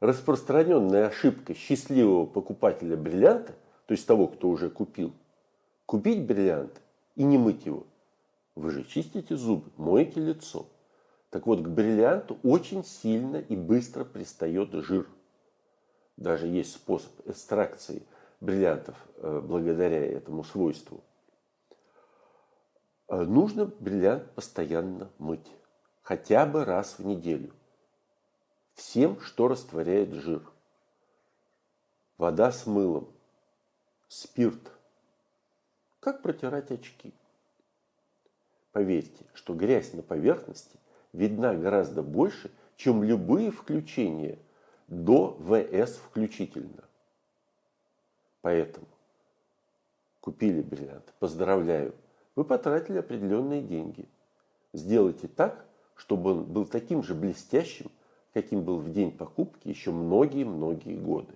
распространенная ошибка счастливого покупателя бриллианта, то есть того, кто уже купил, купить бриллиант и не мыть его. Вы же чистите зубы, моете лицо. Так вот, к бриллианту очень сильно и быстро пристает жир. Даже есть способ экстракции бриллиантов э, благодаря этому свойству. Э, нужно бриллиант постоянно мыть. Хотя бы раз в неделю. Всем, что растворяет жир. Вода с мылом. Спирт. Как протирать очки? Поверьте, что грязь на поверхности видна гораздо больше, чем любые включения до ВС включительно. Поэтому купили бриллиант, поздравляю, вы потратили определенные деньги. Сделайте так, чтобы он был таким же блестящим, каким был в день покупки еще многие-многие годы.